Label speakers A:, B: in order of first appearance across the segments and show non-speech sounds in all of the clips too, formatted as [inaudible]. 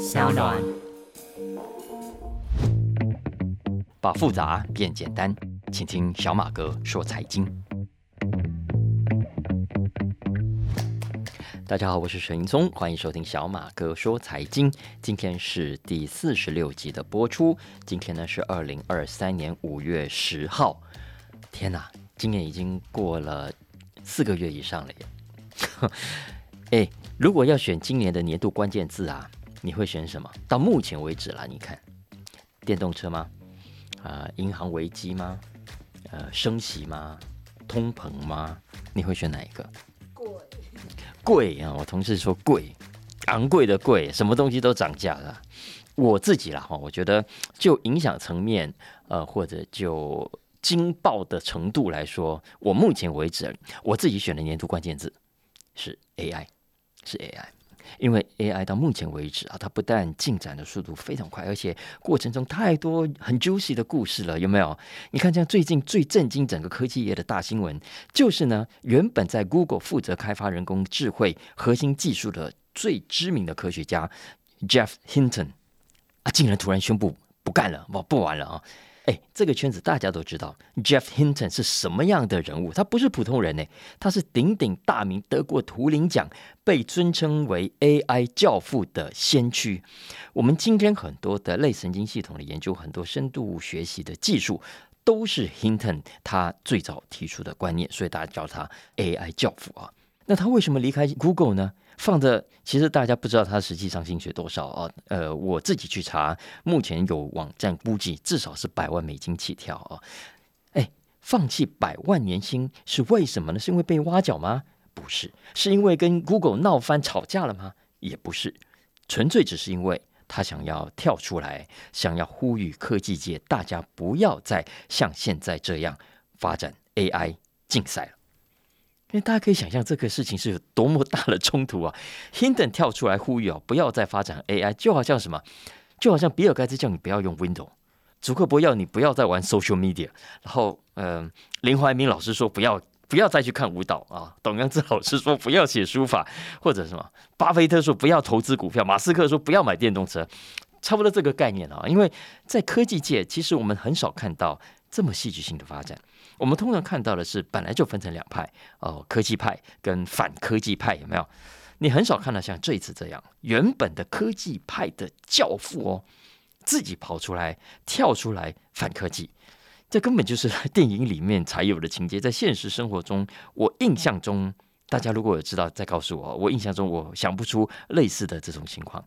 A: 小暖。
B: 把复杂变简单，请听小马哥说财经。大家好，我是沈云聪，欢迎收听小马哥说财经。今天是第四十六集的播出，今天呢是二零二三年五月十号。天哪，今年已经过了四个月以上了耶！[laughs] 哎，如果要选今年的年度关键字啊，你会选什么？到目前为止啦，你看，电动车吗？啊，银行危机吗？呃，升息吗？通膨吗？你会选哪一个？
A: 贵，
B: 贵啊！我同事说贵，昂贵的贵，什么东西都涨价了。我自己啦哈，我觉得就影响层面，呃，或者就惊爆的程度来说，我目前为止我自己选的年度关键字是 AI，是 AI。因为 AI 到目前为止啊，它不但进展的速度非常快，而且过程中太多很 juicy 的故事了，有没有？你看，像最近最震惊整个科技业的大新闻，就是呢，原本在 Google 负责开发人工智慧核心技术的最知名的科学家 Jeff Hinton 啊，竟然突然宣布不干了，不不玩了啊！哎，这个圈子大家都知道，Jeff Hinton 是什么样的人物？他不是普通人呢，他是鼎鼎大名，得过图灵奖，被尊称为 AI 教父的先驱。我们今天很多的类神经系统的研究，很多深度学习的技术，都是 Hinton 他最早提出的观念，所以大家叫他 AI 教父啊。那他为什么离开 Google 呢？放着，其实大家不知道他实际上薪水多少啊？呃，我自己去查，目前有网站估计至少是百万美金起跳啊！哎，放弃百万年薪是为什么呢？是因为被挖角吗？不是，是因为跟 Google 闹翻吵架了吗？也不是，纯粹只是因为他想要跳出来，想要呼吁科技界大家不要再像现在这样发展 AI 竞赛了。因为大家可以想象这个事情是有多么大的冲突啊！Hinton 跳出来呼吁哦，不要再发展 AI，就好像什么，就好像比尔盖茨叫你不要用 Windows，祖克伯要你不要再玩 Social Media，然后，嗯，林怀民老师说不要不要再去看舞蹈啊，董阳志老师说不要写书法，或者什么，巴菲特说不要投资股票，马斯克说不要买电动车，差不多这个概念啊。因为在科技界，其实我们很少看到这么戏剧性的发展。我们通常看到的是，本来就分成两派哦，科技派跟反科技派，有没有？你很少看到像这一次这样，原本的科技派的教父哦，自己跑出来跳出来反科技，这根本就是 [laughs] 电影里面才有的情节。在现实生活中，我印象中，大家如果有知道，再告诉我。我印象中，我想不出类似的这种情况。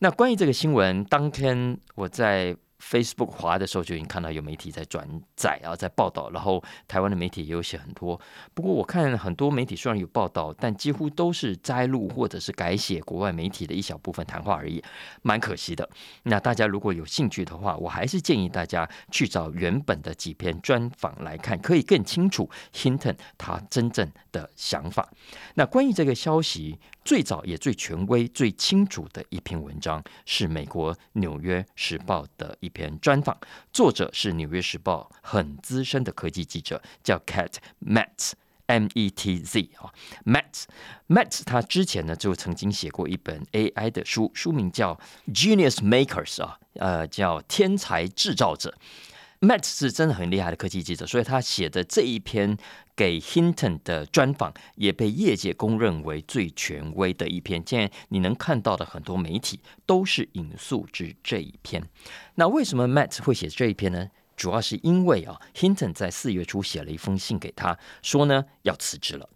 B: 那关于这个新闻，当天我在。Facebook 滑的时候就已经看到有媒体在转载啊，在报道，然后台湾的媒体也有写很多。不过我看很多媒体虽然有报道，但几乎都是摘录或者是改写国外媒体的一小部分谈话而已，蛮可惜的。那大家如果有兴趣的话，我还是建议大家去找原本的几篇专访来看，可以更清楚 Hinton 他真正的想法。那关于这个消息。最早也最权威、最清楚的一篇文章是美国《纽约时报》的一篇专访，作者是《纽约时报》很资深的科技记者，叫 Cat Metz，M E T Z 啊，Metz，Metz 他之前呢就曾经写过一本 AI 的书，书名叫《Genius Makers》啊，呃，叫天才制造者。Matt 是真的很厉害的科技记者，所以他写的这一篇给 Hinton 的专访，也被业界公认为最权威的一篇。现在你能看到的很多媒体都是引述之这一篇。那为什么 Matt 会写这一篇呢？主要是因为啊，Hinton 在四月初写了一封信给他，说呢要辞职了。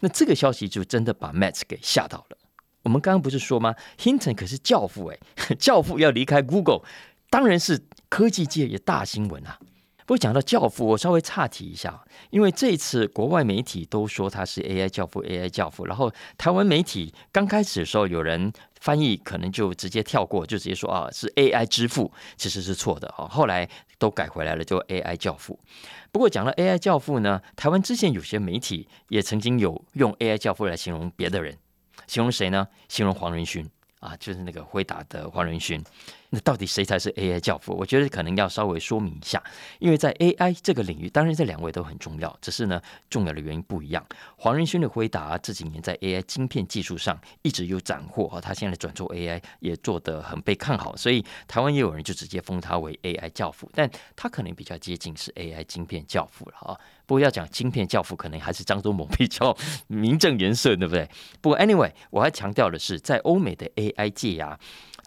B: 那这个消息就真的把 Matt 给吓到了。我们刚刚不是说吗？Hinton 可是教父诶，[laughs] 教父要离开 Google。当然是科技界也大新闻啊！不过讲到教父，我稍微岔题一下，因为这一次国外媒体都说他是 AI 教父，AI 教父。然后台湾媒体刚开始的时候，有人翻译可能就直接跳过，就直接说啊是 AI 之父，其实是错的啊。后来都改回来了，就 AI 教父。不过讲了 AI 教父呢，台湾之前有些媒体也曾经有用 AI 教父来形容别的人，形容谁呢？形容黄仁勋。啊，就是那个回答的黄仁勋。那到底谁才是 AI 教父？我觉得可能要稍微说明一下，因为在 AI 这个领域，当然这两位都很重要，只是呢重要的原因不一样。黄仁勋的回答这几年在 AI 晶片技术上一直有斩获啊，他现在转做 AI 也做得很被看好，所以台湾也有人就直接封他为 AI 教父，但他可能比较接近是 AI 晶片教父了啊。不过要讲晶片教父，可能还是张忠谋比较 [laughs] 名正言顺，对不对？不过 Anyway，我还强调的是，在欧美的 AI 界呀。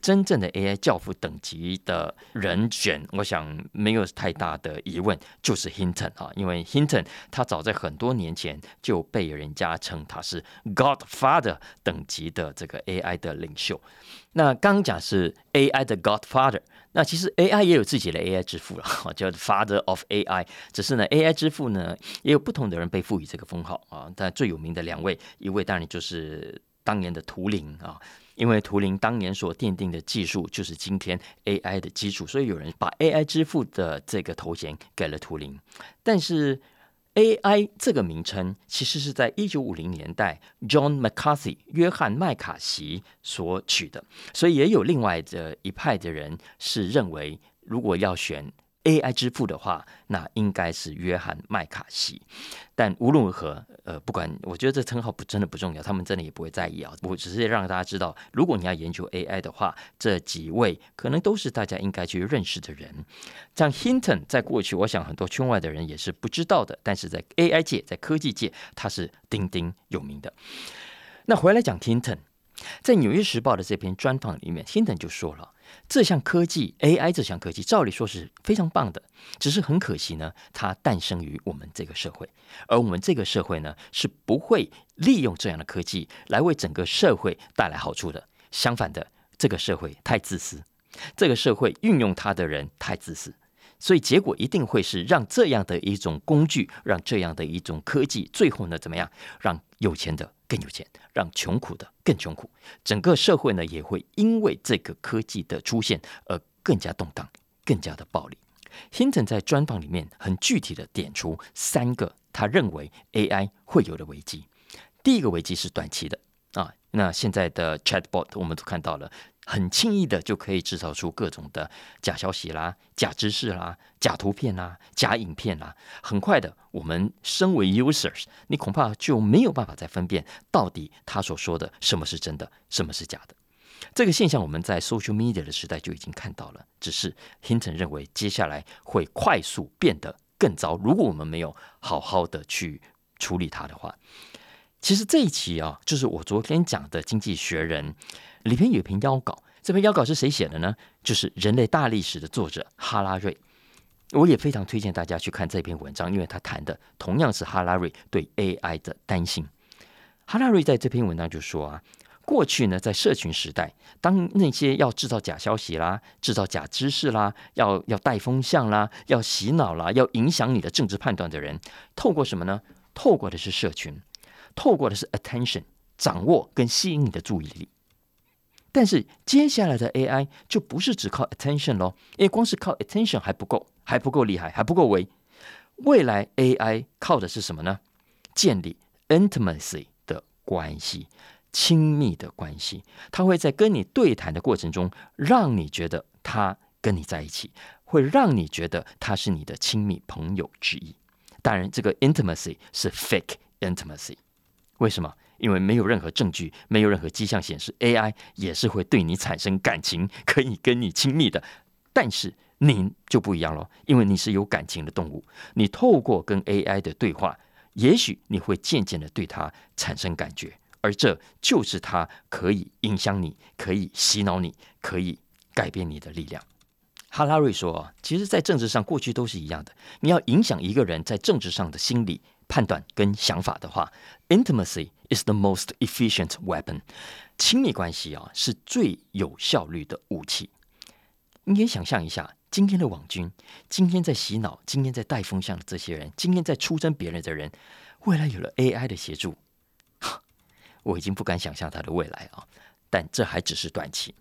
B: 真正的 AI 教父等级的人选，我想没有太大的疑问，就是 Hinton 啊，因为 Hinton 他早在很多年前就被人家称他是 Godfather 等级的这个 AI 的领袖。那刚讲是 AI 的 Godfather，那其实 AI 也有自己的 AI 之父了，[laughs] 叫 Father of AI。只是呢，AI 之父呢也有不同的人被赋予这个封号啊。但最有名的两位，一位当然就是当年的图灵啊。因为图灵当年所奠定的技术就是今天 AI 的基础，所以有人把 AI 之父的这个头衔给了图灵。但是 AI 这个名称其实是在一九五零年代 John McCarthy 约翰麦卡锡所取的，所以也有另外的一派的人是认为，如果要选。AI 之父的话，那应该是约翰麦卡锡。但无论如何，呃，不管，我觉得这称号不真的不重要，他们真的也不会在意啊。我只是让大家知道，如果你要研究 AI 的话，这几位可能都是大家应该去认识的人。像 Hinton，在过去，我想很多圈外的人也是不知道的，但是在 AI 界，在科技界，他是鼎鼎有名的。那回来讲 Hinton，在《纽约时报》的这篇专访里面，Hinton 就说了。这项科技 AI 这项科技，照理说是非常棒的，只是很可惜呢，它诞生于我们这个社会，而我们这个社会呢，是不会利用这样的科技来为整个社会带来好处的。相反的，这个社会太自私，这个社会运用它的人太自私，所以结果一定会是让这样的一种工具，让这样的一种科技，最后呢怎么样，让有钱的。更有钱，让穷苦的更穷苦，整个社会呢也会因为这个科技的出现而更加动荡，更加的暴力。Hinton 在专访里面很具体的点出三个他认为 AI 会有的危机。第一个危机是短期的啊，那现在的 Chatbot 我们都看到了。很轻易的就可以制造出各种的假消息啦、假知识啦、假图片啦、假影片啦。很快的，我们身为 users，你恐怕就没有办法再分辨到底他所说的什么是真的，什么是假的。这个现象我们在 social media 的时代就已经看到了。只是 Hinton 认为，接下来会快速变得更糟。如果我们没有好好的去处理它的话，其实这一期啊，就是我昨天讲的《经济学人》。里边有一篇邀稿，这篇邀稿是谁写的呢？就是《人类大历史》的作者哈拉瑞。我也非常推荐大家去看这篇文章，因为他谈的同样是哈拉瑞对 AI 的担心。哈拉瑞在这篇文章就说啊，过去呢，在社群时代，当那些要制造假消息啦、制造假知识啦、要要带风向啦、要洗脑啦、要影响你的政治判断的人，透过什么呢？透过的是社群，透过的是 attention，掌握跟吸引你的注意力。但是接下来的 AI 就不是只靠 attention 咯，因为光是靠 attention 还不够，还不够厉害，还不够威。未来 AI 靠的是什么呢？建立 intimacy 的关系，亲密的关系。它会在跟你对谈的过程中，让你觉得他跟你在一起，会让你觉得他是你的亲密朋友之一。当然，这个 intimacy 是 fake intimacy，为什么？因为没有任何证据，没有任何迹象显示 AI 也是会对你产生感情，可以跟你亲密的。但是你就不一样了，因为你是有感情的动物。你透过跟 AI 的对话，也许你会渐渐的对它产生感觉，而这就是它可以影响你、可以洗脑你、可以改变你的力量。哈拉瑞说：“其实，在政治上，过去都是一样的。你要影响一个人在政治上的心理。”判断跟想法的话，intimacy is the most efficient weapon。亲密关系啊，是最有效率的武器。你可以想象一下，今天的网军，今天在洗脑，今天在带风向的这些人，今天在出征别人的人，未来有了 AI 的协助，[laughs] 我已经不敢想象他的未来啊。但这还只是短期。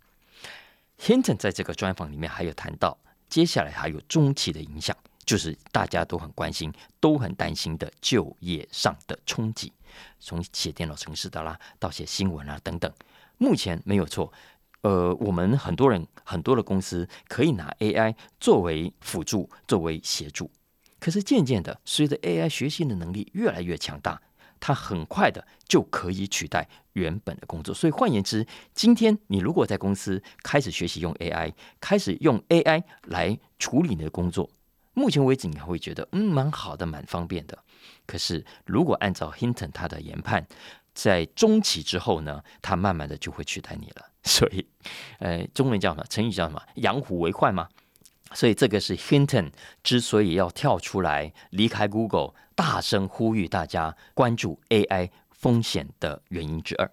B: Hinton 在这个专访里面还有谈到，接下来还有中期的影响。就是大家都很关心、都很担心的就业上的冲击，从写电脑程式的啦，到写新闻啊等等。目前没有错，呃，我们很多人很多的公司可以拿 AI 作为辅助，作为协助。可是渐渐的，随着 AI 学习的能力越来越强大，它很快的就可以取代原本的工作。所以换言之，今天你如果在公司开始学习用 AI，开始用 AI 来处理你的工作，目前为止你还会觉得嗯蛮好的，蛮方便的。可是如果按照 Hinton 他的研判，在中期之后呢，它慢慢的就会取代你了。[laughs] 所以，呃，中文叫什么？成语叫什么？养虎为患吗？所以这个是 Hinton 之所以要跳出来离开 Google，大声呼吁大家关注 AI 风险的原因之二。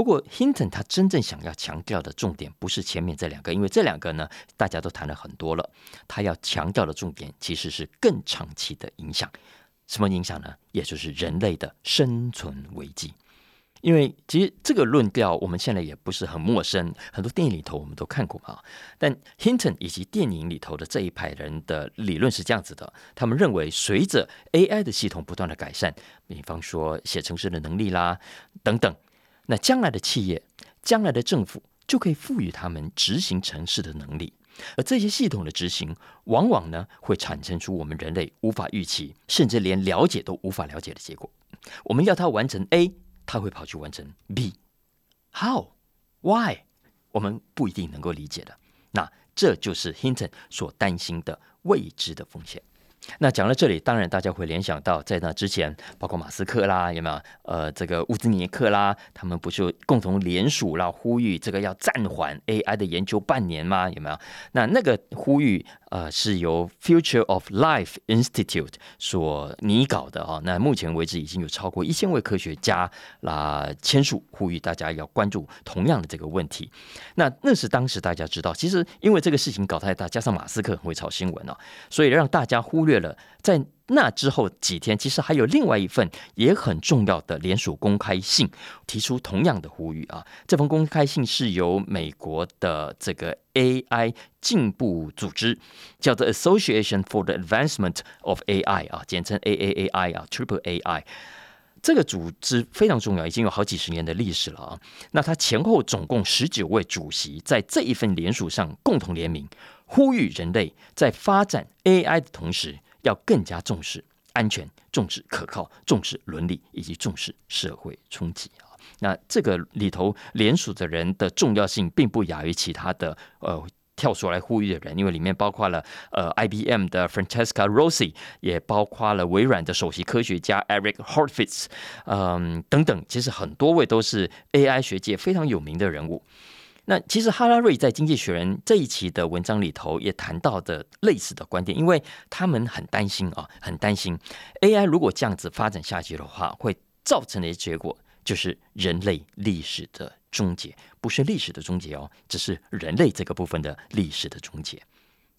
B: 不过，Hinton 他真正想要强调的重点不是前面这两个，因为这两个呢大家都谈了很多了。他要强调的重点其实是更长期的影响。什么影响呢？也就是人类的生存危机。因为其实这个论调我们现在也不是很陌生，很多电影里头我们都看过嘛。但 Hinton 以及电影里头的这一派人的理论是这样子的：他们认为，随着 AI 的系统不断的改善，比方说写程式的能力啦等等，那将来的企业、将来的政府就可以赋予他们执行城市的能力。而这些系统的执行，往往呢会产生出我们人类无法预期，甚至连了解都无法了解的结果。我们要它完成 A，它会跑去完成 B，How？Why？我们不一定能够理解的。那这就是 Hinton 所担心的未知的风险。那讲到这里，当然大家会联想到，在那之前，包括马斯克啦，有没有？呃，这个乌兹尼克啦，他们不是共同联署啦，呼吁这个要暂缓 AI 的研究半年吗？有没有？那那个呼吁，呃，是由 Future of Life Institute 所拟稿的啊。那目前为止，已经有超过一千位科学家啦签署，呼吁大家要关注同样的这个问题。那那是当时大家知道，其实因为这个事情搞太大，加上马斯克很会炒新闻哦，所以让大家忽略。了，在那之后几天，其实还有另外一份也很重要的联署公开信，提出同样的呼吁啊。这封公开信是由美国的这个 AI 进步组织，叫做 Association for the Advancement of AI 啊，简称 AAAI 啊，Triple AI。这个组织非常重要，已经有好几十年的历史了啊。那它前后总共十九位主席，在这一份联署上共同联名，呼吁人类在发展 AI 的同时。要更加重视安全，重视可靠，重视伦理，以及重视社会冲击啊！那这个里头联署的人的重要性，并不亚于其他的呃跳出来呼吁的人，因为里面包括了呃 IBM 的 Francesca Rossi，也包括了微软的首席科学家 Eric Horowitz，嗯等等，其实很多位都是 AI 学界非常有名的人物。那其实哈拉瑞在《经济学人》这一期的文章里头也谈到的类似的观点，因为他们很担心啊，很担心 AI 如果这样子发展下去的话，会造成的结果就是人类历史的终结，不是历史的终结哦，只是人类这个部分的历史的终结。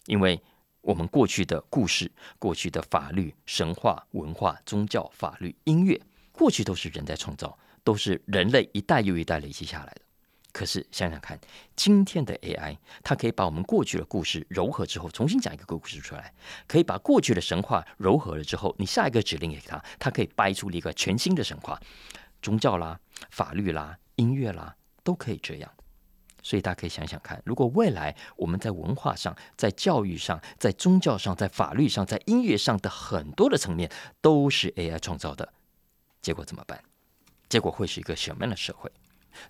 B: 因为我们过去的故事、过去的法律、神话、文化、宗教、法律、音乐，过去都是人在创造，都是人类一代又一代累积下来的。可是想想看，今天的 AI，它可以把我们过去的故事糅合之后，重新讲一个故事出来；可以把过去的神话糅合了之后，你下一个指令给它，它可以掰出一个全新的神话，宗教啦、法律啦、音乐啦，都可以这样。所以大家可以想想看，如果未来我们在文化上、在教育上、在宗教上、在法律上、在音乐上的很多的层面都是 AI 创造的，结果怎么办？结果会是一个什么样的社会？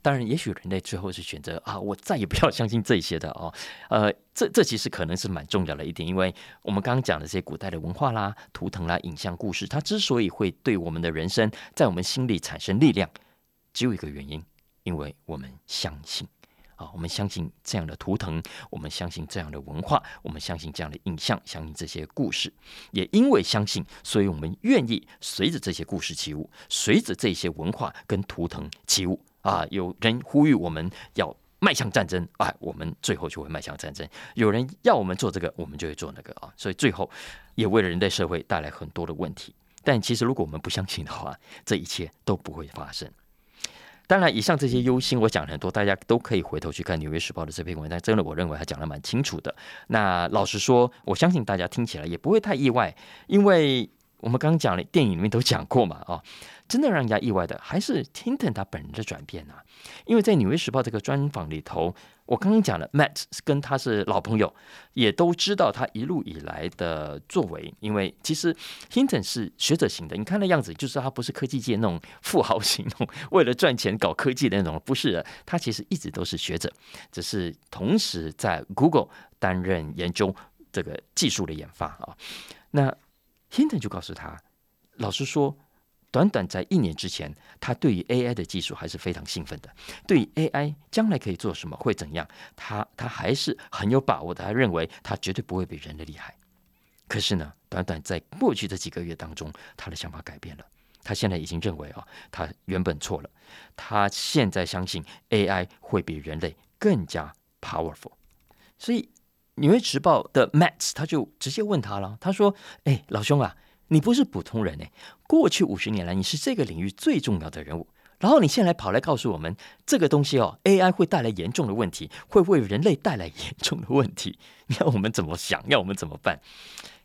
B: 当然，也许人类最后是选择啊，我再也不要相信这些的哦。呃，这这其实可能是蛮重要的一点，因为我们刚刚讲的这些古代的文化啦、图腾啦、影像故事，它之所以会对我们的人生在我们心里产生力量，只有一个原因，因为我们相信啊，我们相信这样的图腾，我们相信这样的文化，我们相信这样的影像，相信这些故事。也因为相信，所以我们愿意随着这些故事起舞，随着这些文化跟图腾起舞。啊！有人呼吁我们要迈向战争，哎，我们最后就会迈向战争。有人要我们做这个，我们就会做那个啊！所以最后也为了人类社会带来很多的问题。但其实如果我们不相信的话，这一切都不会发生。当然，以上这些忧心我讲很多，大家都可以回头去看《纽约时报》的这篇文章。真的，我认为他讲的蛮清楚的。那老实说，我相信大家听起来也不会太意外，因为。我们刚刚讲了，电影里面都讲过嘛，啊，真的让人家意外的还是 Tinton 他本人的转变啊。因为在《纽约时报》这个专访里头，我刚刚讲了，Matt 跟他是老朋友，也都知道他一路以来的作为。因为其实 Tinton 是学者型的，你看那样子，就是他不是科技界那种富豪型，那种 [laughs] 为了赚钱搞科技的那种，不是的。他其实一直都是学者，只是同时在 Google 担任研究这个技术的研发啊。那 Hinton 就告诉他，老实说，短短在一年之前，他对于 AI 的技术还是非常兴奋的。对于 AI 将来可以做什么，会怎样，他他还是很有把握的。他认为他绝对不会比人类厉害。可是呢，短短在过去的几个月当中，他的想法改变了。他现在已经认为啊，他原本错了。他现在相信 AI 会比人类更加 powerful。所以。《纽约时报》的 Matt 他就直接问他了，他说：“哎，老兄啊，你不是普通人哎，过去五十年来你是这个领域最重要的人物，然后你现在跑来告诉我们这个东西哦，AI 会带来严重的问题，会为人类带来严重的问题，[laughs] 你要我们怎么想？要我们怎么办？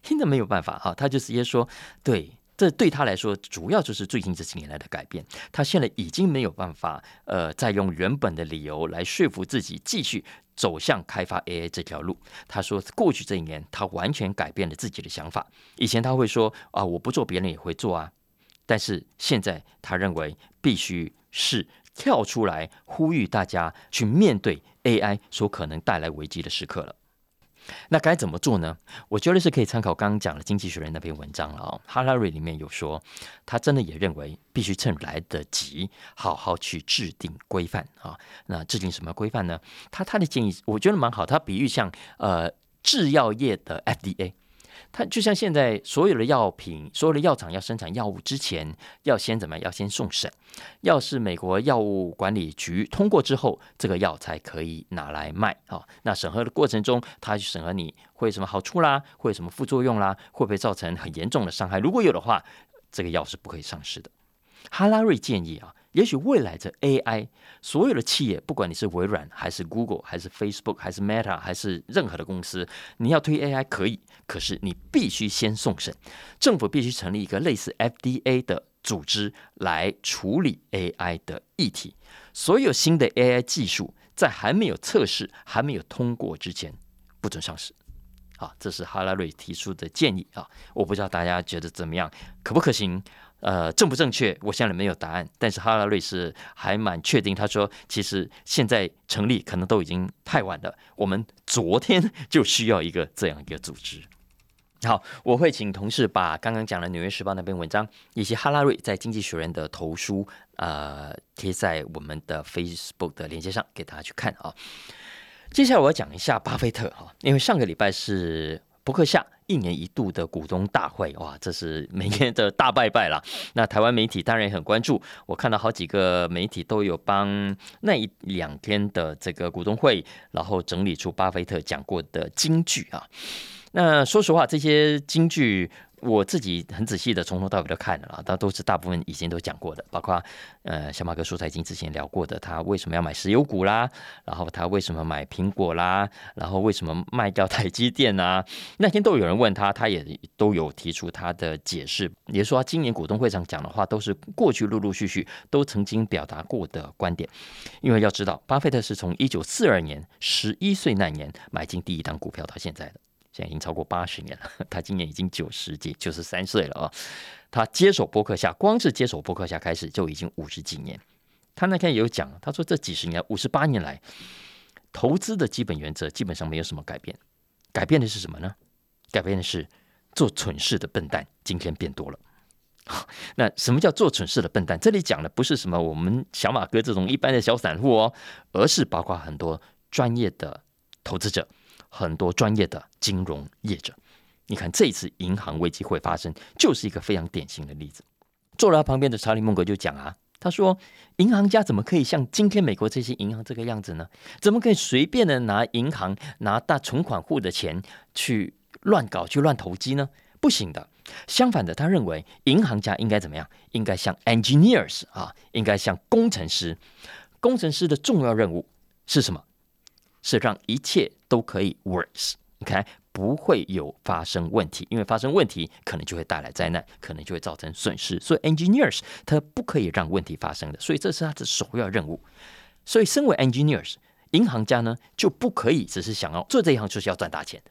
B: 听着没有办法哈，他就直接说，对。”这对他来说，主要就是最近这几年来的改变。他现在已经没有办法，呃，再用原本的理由来说服自己继续走向开发 AI 这条路。他说，过去这一年，他完全改变了自己的想法。以前他会说啊，我不做，别人也会做啊。但是现在，他认为必须是跳出来呼吁大家去面对 AI 所可能带来危机的时刻了。那该怎么做呢？我觉得是可以参考刚刚讲的《经济学人》那篇文章了啊。哈拉瑞里面有说，他真的也认为必须趁来得及，好好去制定规范啊。那制定什么规范呢？他他的建议我觉得蛮好，他比喻像呃制药业的 FDA。它就像现在所有的药品，所有的药厂要生产药物之前，要先怎么样？要先送审。要是美国药物管理局通过之后，这个药才可以拿来卖啊。那审核的过程中，他去审核你会有什么好处啦，会有什么副作用啦，会不会造成很严重的伤害？如果有的话，这个药是不可以上市的。哈拉瑞建议啊。也许未来的 AI，所有的企业，不管你是微软还是 Google 还是 Facebook 还是 Meta 还是任何的公司，你要推 AI 可以，可是你必须先送审，政府必须成立一个类似 FDA 的组织来处理 AI 的议题。所有新的 AI 技术在还没有测试、还没有通过之前，不准上市。好，这是哈拉瑞提出的建议啊，我不知道大家觉得怎么样，可不可行？呃，正不正确？我现在没有答案。但是哈拉瑞是还蛮确定，他说其实现在成立可能都已经太晚了。我们昨天就需要一个这样一个组织。[laughs] 好，我会请同事把刚刚讲的《纽约时报》那篇文章，以及哈拉瑞在《经济学人》的投书，呃，贴在我们的 Facebook 的链接上给大家去看啊。接下来我要讲一下巴菲特哈，因为上个礼拜是伯克夏。一年一度的股东大会，哇，这是每年的大拜拜啦。[laughs] 那台湾媒体当然也很关注，我看到好几个媒体都有帮那一两天的这个股东会，然后整理出巴菲特讲过的金句啊。那说实话，这些金句。我自己很仔细的从头到尾都看了啦，但都是大部分以前都讲过的，包括呃小马哥说财经之前聊过的，他为什么要买石油股啦，然后他为什么买苹果啦，然后为什么卖掉台积电啊？那天都有人问他，他也都有提出他的解释，也说今年股东会上讲的话都是过去陆陆续续都曾经表达过的观点，因为要知道，巴菲特是从一九四二年十一岁那年买进第一档股票到现在的。现在已经超过八十年了，他今年已经九十几、九十三岁了啊！他接手博客下，光是接手博客下开始就已经五十几年。他那天也有讲，他说这几十年、五十八年来，投资的基本原则基本上没有什么改变。改变的是什么呢？改变的是做蠢事的笨蛋今天变多了。[laughs] 那什么叫做蠢事的笨蛋？这里讲的不是什么我们小马哥这种一般的小散户哦，而是包括很多专业的投资者。很多专业的金融业者，你看这次银行危机会发生，就是一个非常典型的例子。坐在他旁边的查理·孟格就讲啊，他说：“银行家怎么可以像今天美国这些银行这个样子呢？怎么可以随便的拿银行拿大存款户的钱去乱搞、去乱投机呢？不行的。相反的，他认为银行家应该怎么样？应该像 engineers 啊，应该像工程师。工程师的重要任务是什么？是让一切都可以 works，OK，不会有发生问题，因为发生问题可能就会带来灾难，可能就会造成损失。所以 engineers 他不可以让问题发生的，所以这是他的首要任务。所以身为 engineers，银行家呢就不可以只是想要做这一行就是要赚大钱，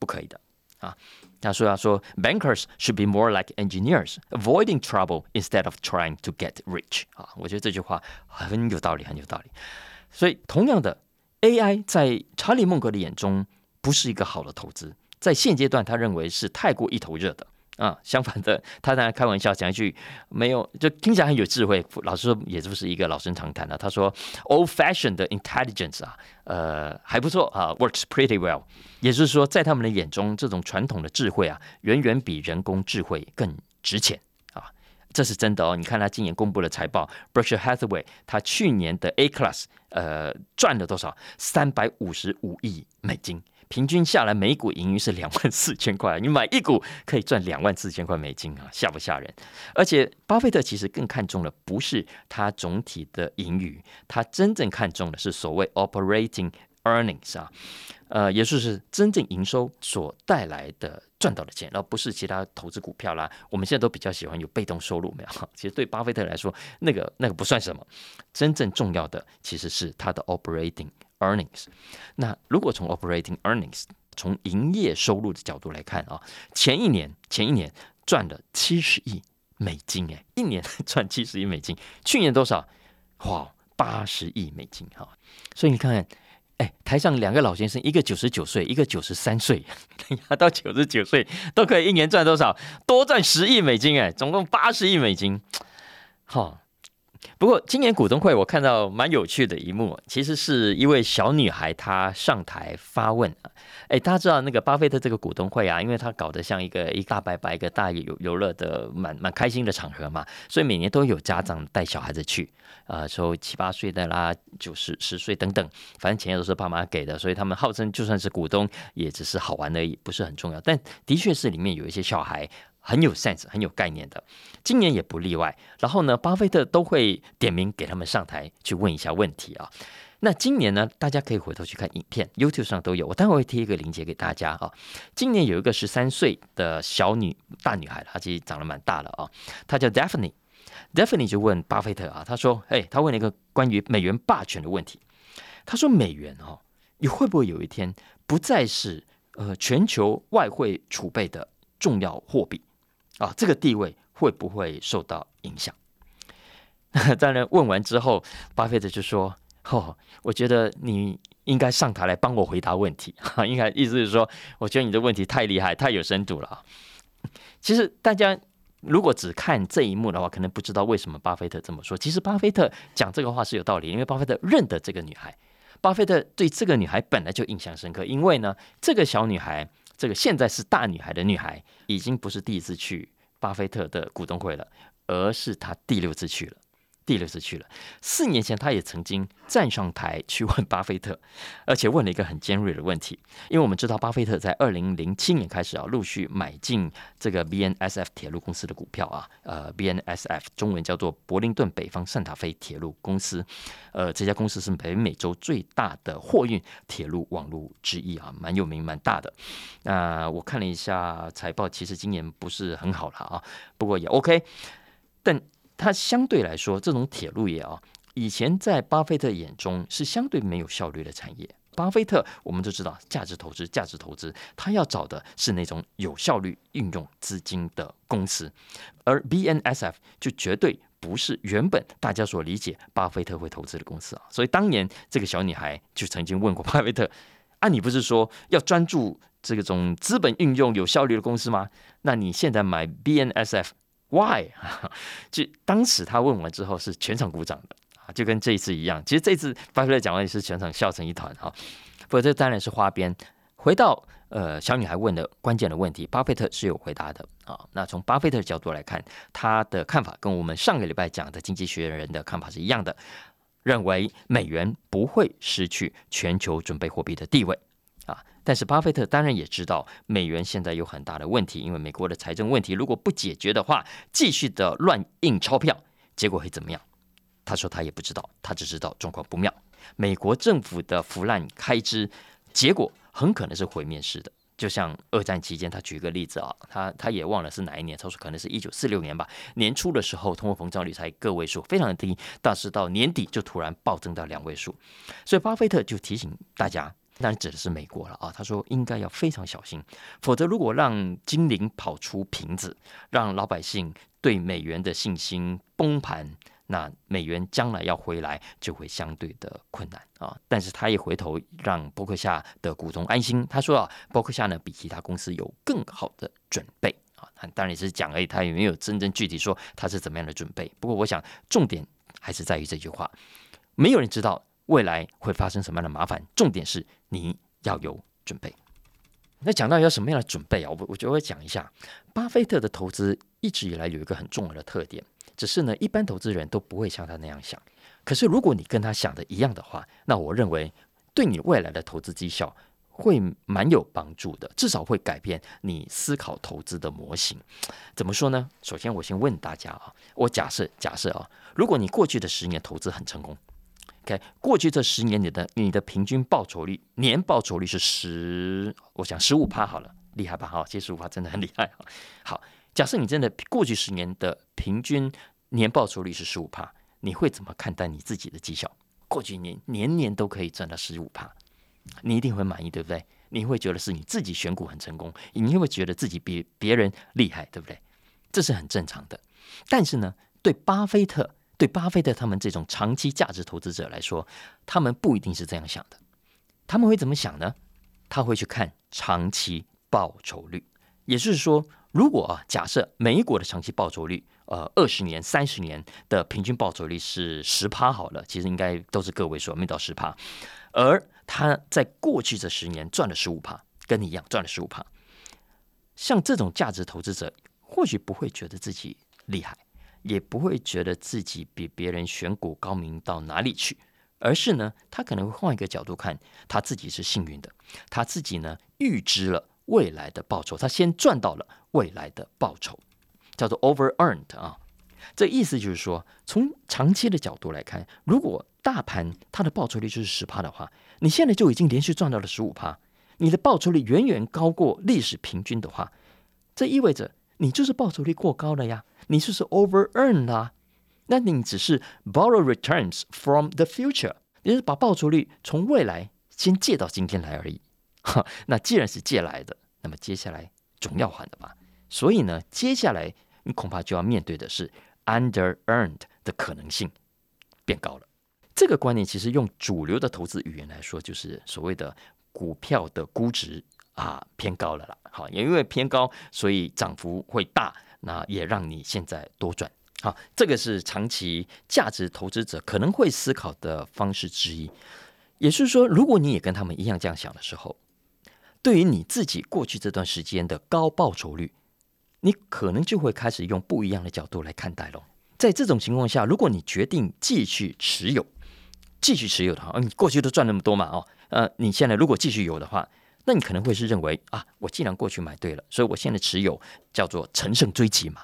B: 不可以的啊。他说：“要说 bankers should be more like engineers, avoiding trouble instead of trying to get rich。”啊，我觉得这句话很有道理，很有道理。所以，同样的，AI 在查理·孟格的眼中不是一个好的投资，在现阶段，他认为是太过一头热的。啊，相反的，他当然开玩笑讲一句，没有就听起来很有智慧。老实说，也就是一个老生常谈的。他说，old-fashioned intelligence 啊，呃，还不错啊，works pretty well。也就是说，在他们的眼中，这种传统的智慧啊，远远比人工智慧更值钱，这是真的哦。你看他今年公布的财报，Berkshire Hathaway，他去年的 A class，呃，赚了多少？三百五十五亿美金。平均下来，每股盈余是两万四千块。你买一股可以赚两万四千块美金啊，吓不吓人？而且，巴菲特其实更看重的不是他总体的盈余，他真正看重的是所谓 operating earnings 啊，呃，也就是真正营收所带来的赚到的钱，而不是其他投资股票啦。我们现在都比较喜欢有被动收入，没有？[laughs] 其实对巴菲特来说，那个那个不算什么。真正重要的其实是他的 operating。earnings，那如果从 operating earnings，从营业收入的角度来看啊，前一年前一年赚了七十亿美金，哎，一年 [laughs] 赚七十亿美金，去年多少？哇，八十亿美金哈！所以你看看，哎，台上两个老先生，一个九十九岁，一个九十三岁，[laughs] 到九十九岁都可以一年赚多少？多赚十亿美金，哎，总共八十亿美金，好。不过今年股东会，我看到蛮有趣的一幕，其实是一位小女孩她上台发问啊。哎，大家知道那个巴菲特这个股东会啊，因为他搞得像一个一大白白一个大游游乐的蛮蛮开心的场合嘛，所以每年都有家长带小孩子去啊，说七八岁的啦，九十十岁等等，反正钱都是爸妈给的，所以他们号称就算是股东，也只是好玩而已，不是很重要。但的确是里面有一些小孩。很有 sense、很有概念的，今年也不例外。然后呢，巴菲特都会点名给他们上台去问一下问题啊。那今年呢，大家可以回头去看影片，YouTube 上都有。我待会会贴一个链接给大家啊。今年有一个十三岁的小女大女孩，她其实长得蛮大的啊。她叫 Daphne，Daphne 就问巴菲特啊，他说：“哎，他问了一个关于美元霸权的问题。他说，美元哦，你会不会有一天不再是呃全球外汇储备的重要货币？”啊，这个地位会不会受到影响？当然，问完之后，巴菲特就说：“哦，我觉得你应该上台来帮我回答问题。哈，[laughs] 应该意思是说，我觉得你的问题太厉害，太有深度了。”其实，大家如果只看这一幕的话，可能不知道为什么巴菲特这么说。其实，巴菲特讲这个话是有道理，因为巴菲特认得这个女孩，巴菲特对这个女孩本来就印象深刻，因为呢，这个小女孩。这个现在是大女孩的女孩，已经不是第一次去巴菲特的股东会了，而是她第六次去了。第六次去了。四年前，他也曾经站上台去问巴菲特，而且问了一个很尖锐的问题。因为我们知道，巴菲特在二零零七年开始啊，陆续买进这个 BNSF 铁路公司的股票啊。呃，BNSF 中文叫做柏林顿北方圣塔菲铁路公司。呃，这家公司是北美洲最大的货运铁路网络之一啊，蛮有名、蛮大的。那我看了一下财报，其实今年不是很好了啊，不过也 OK。但它相对来说，这种铁路业啊，以前在巴菲特眼中是相对没有效率的产业。巴菲特我们都知道，价值投资，价值投资，他要找的是那种有效率运用资金的公司。而 BNSF 就绝对不是原本大家所理解巴菲特会投资的公司啊。所以当年这个小女孩就曾经问过巴菲特：“啊，你不是说要专注这种资本运用有效率的公司吗？那你现在买 BNSF？” Why？[laughs] 就当时他问完之后是全场鼓掌的啊，就跟这一次一样。其实这次巴菲特讲完也是全场笑成一团哈。不过这当然是花边。回到呃小女孩问的关键的问题，巴菲特是有回答的啊。那从巴菲特的角度来看，他的看法跟我们上个礼拜讲的经济学人的看法是一样的，认为美元不会失去全球准备货币的地位。但是巴菲特当然也知道美元现在有很大的问题，因为美国的财政问题如果不解决的话，继续的乱印钞票，结果会怎么样？他说他也不知道，他只知道状况不妙。美国政府的腐烂开支，结果很可能是毁灭式的。就像二战期间，他举个例子啊，他他也忘了是哪一年，他说可能是一九四六年吧，年初的时候通货膨胀率才个位数，非常的低，但是到年底就突然暴增到两位数，所以巴菲特就提醒大家，当然指的是美国了啊，他说应该要非常小心，否则如果让精灵跑出瓶子，让老百姓对美元的信心崩盘。那美元将来要回来就会相对的困难啊！但是他也回头让伯克夏的股东安心，他说啊，伯克夏呢比其他公司有更好的准备啊。当然也是讲而已，他也没有真正具体说他是怎么样的准备。不过我想重点还是在于这句话：没有人知道未来会发生什么样的麻烦，重点是你要有准备。那讲到要什么样的准备啊？我我就会讲一下，巴菲特的投资一直以来有一个很重要的特点。只是呢，一般投资人都不会像他那样想。可是，如果你跟他想的一样的话，那我认为对你未来的投资绩效会蛮有帮助的，至少会改变你思考投资的模型。怎么说呢？首先，我先问大家啊，我假设假设啊，如果你过去的十年投资很成功，OK，过去这十年你的你的平均报酬率年报酬率是十，我想十五趴好了，厉害吧？好，其实十五趴真的很厉害。好。假设你真的过去十年的平均年报酬率是十五帕，你会怎么看待你自己的绩效？过去年年年都可以赚到十五帕，你一定会满意，对不对？你会觉得是你自己选股很成功，你会觉得自己比别人厉害，对不对？这是很正常的。但是呢，对巴菲特、对巴菲特他们这种长期价值投资者来说，他们不一定是这样想的。他们会怎么想呢？他会去看长期报酬率，也就是说。如果啊，假设美国的长期报酬率，呃，二十年、三十年的平均报酬率是十趴好了，其实应该都是个位数，没到十趴。而他在过去这十年赚了十五趴，跟你一样赚了十五趴。像这种价值投资者，或许不会觉得自己厉害，也不会觉得自己比别人选股高明到哪里去，而是呢，他可能会换一个角度看，他自己是幸运的，他自己呢预知了。未来的报酬，他先赚到了未来的报酬，叫做 over earned 啊。这意思就是说，从长期的角度来看，如果大盘它的报酬率就是十趴的话，你现在就已经连续赚到了十五趴，你的报酬率远远高过历史平均的话，这意味着你就是报酬率过高了呀，你就是 over earn 啦。那你只是 borrow returns from the future，你是把报酬率从未来先借到今天来而已。哈，[laughs] 那既然是借来的，那么接下来总要还的吧。所以呢，接下来你恐怕就要面对的是 under earned 的可能性变高了。这个观念其实用主流的投资语言来说，就是所谓的股票的估值啊偏高了啦。好，也因为偏高，所以涨幅会大，那也让你现在多赚。好，这个是长期价值投资者可能会思考的方式之一。也是说，如果你也跟他们一样这样想的时候，对于你自己过去这段时间的高报酬率，你可能就会开始用不一样的角度来看待喽。在这种情况下，如果你决定继续持有，继续持有的话，你过去都赚那么多嘛，哦，呃，你现在如果继续有的话，那你可能会是认为啊，我既然过去买对了，所以我现在持有叫做乘胜追击嘛。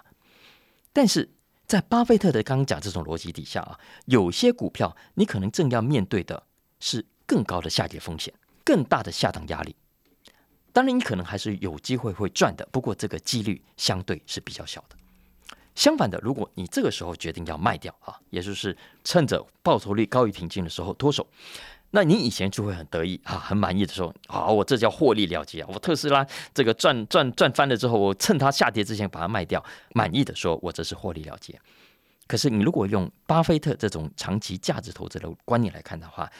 B: 但是在巴菲特的刚刚讲这种逻辑底下啊，有些股票你可能正要面对的是更高的下跌风险，更大的下档压力。当然，你可能还是有机会会赚的，不过这个几率相对是比较小的。相反的，如果你这个时候决定要卖掉啊，也就是趁着报酬率高于平均的时候脱手，那你以前就会很得意啊，很满意的说：“好，我这叫获利了结！我特斯拉这个赚赚赚翻了之后，我趁它下跌之前把它卖掉，满意的说我这是获利了结。”可是你如果用巴菲特这种长期价值投资的观念来看的话，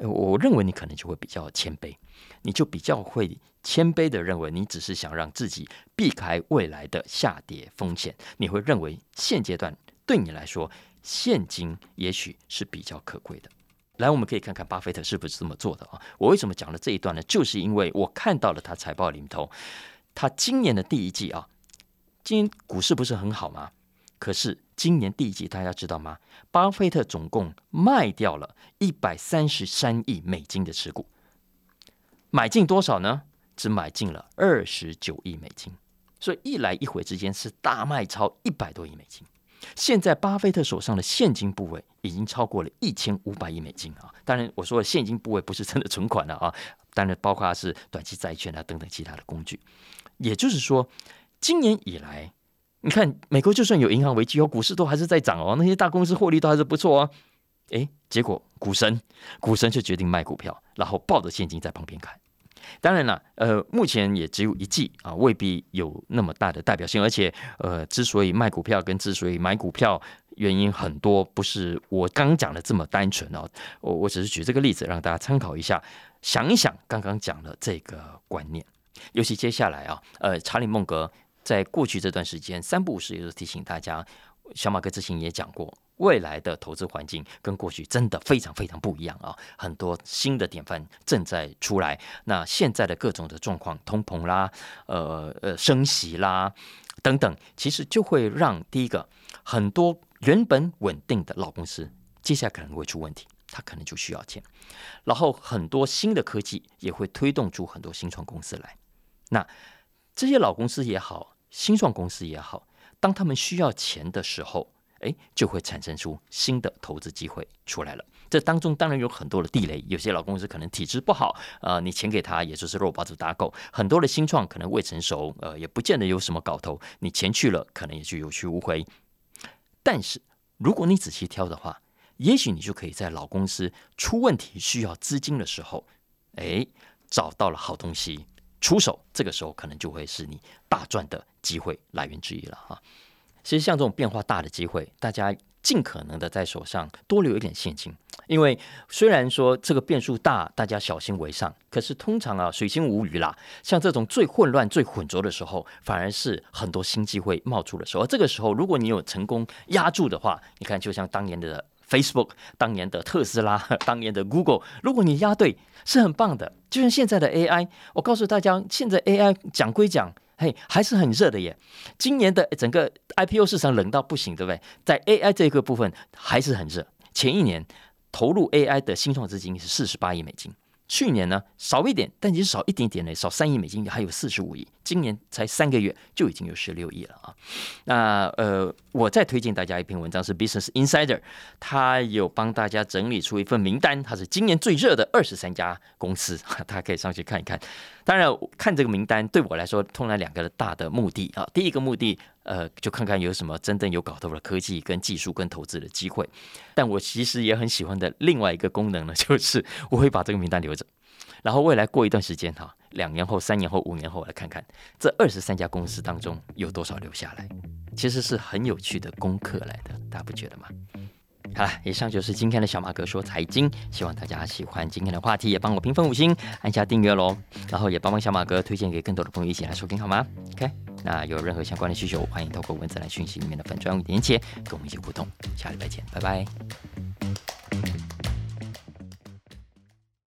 B: 我认为你可能就会比较谦卑，你就比较会谦卑的认为你只是想让自己避开未来的下跌风险。你会认为现阶段对你来说，现金也许是比较可贵的。来，我们可以看看巴菲特是不是这么做的啊？我为什么讲了这一段呢？就是因为我看到了他财报里头，他今年的第一季啊，今年股市不是很好吗？可是今年第一季，大家知道吗？巴菲特总共卖掉了一百三十三亿美金的持股，买进多少呢？只买进了二十九亿美金，所以一来一回之间是大卖超一百多亿美金。现在巴菲特手上的现金部位已经超过了一千五百亿美金啊！当然，我说的现金部位不是真的存款了啊，当然包括是短期债券啊等等其他的工具。也就是说，今年以来，你看美国就算有银行危机哦，股市都还是在涨哦，那些大公司获利都还是不错哦。诶，结果股神股神就决定卖股票，然后抱着现金在旁边看。当然了，呃，目前也只有一季啊，未必有那么大的代表性。而且，呃，之所以卖股票跟之所以买股票，原因很多，不是我刚讲的这么单纯哦。我我只是举这个例子让大家参考一下，想一想刚刚讲的这个观念。尤其接下来啊，呃，查理·孟格在过去这段时间三不五时也都提醒大家，小马哥之前也讲过。未来的投资环境跟过去真的非常非常不一样啊！很多新的典范正在出来。那现在的各种的状况，通膨啦，呃呃，升息啦等等，其实就会让第一个很多原本稳定的老公司，接下来可能会出问题，它可能就需要钱。然后很多新的科技也会推动出很多新创公司来。那这些老公司也好，新创公司也好，当他们需要钱的时候，哎，就会产生出新的投资机会出来了。这当中当然有很多的地雷，有些老公司可能体质不好，呃，你钱给他也就是肉包子打狗。很多的新创可能未成熟，呃，也不见得有什么搞头，你钱去了，可能也就有去无回。但是如果你仔细挑的话，也许你就可以在老公司出问题需要资金的时候，哎，找到了好东西出手，这个时候可能就会是你大赚的机会来源之一了哈。其实像这种变化大的机会，大家尽可能的在手上多留一点现金，因为虽然说这个变数大，大家小心为上，可是通常啊水星无鱼啦，像这种最混乱、最混浊的时候，反而是很多新机会冒出的时候。而这个时候，如果你有成功压住的话，你看就像当年的 Facebook、当年的特斯拉、[laughs] 当年的 Google，如果你压对，是很棒的。就像现在的 AI，我告诉大家，现在 AI 讲归讲。嘿，还是很热的耶！今年的整个 IPO 市场冷到不行，对不对？在 AI 这个部分还是很热。前一年投入 AI 的新创资金是四十八亿美金。去年呢少一点，但也是少一点点呢，少三亿美金，还有四十五亿。今年才三个月就已经有十六亿了啊！那呃，我再推荐大家一篇文章是 Business Insider，他有帮大家整理出一份名单，它是今年最热的二十三家公司，[laughs] 大家可以上去看一看。当然，看这个名单对我来说，通常两个大的目的啊，第一个目的呃，就看看有什么真正有搞头的科技跟技术跟投资的机会。但我其实也很喜欢的另外一个功能呢，[laughs] 就是我会把这个名单留着。然后未来过一段时间哈，两年后、三年后、五年后来看看这二十三家公司当中有多少留下来，其实是很有趣的功课来的，大家不觉得吗？好了，以上就是今天的小马哥说财经，希望大家喜欢今天的话题，也帮我评分五星，按下订阅喽，然后也帮帮小马哥推荐给更多的朋友一起来收听好吗？OK，那有任何相关的需求，欢迎透过文字来讯息里面的粉砖连接跟我们一起互动，下礼拜见，拜拜。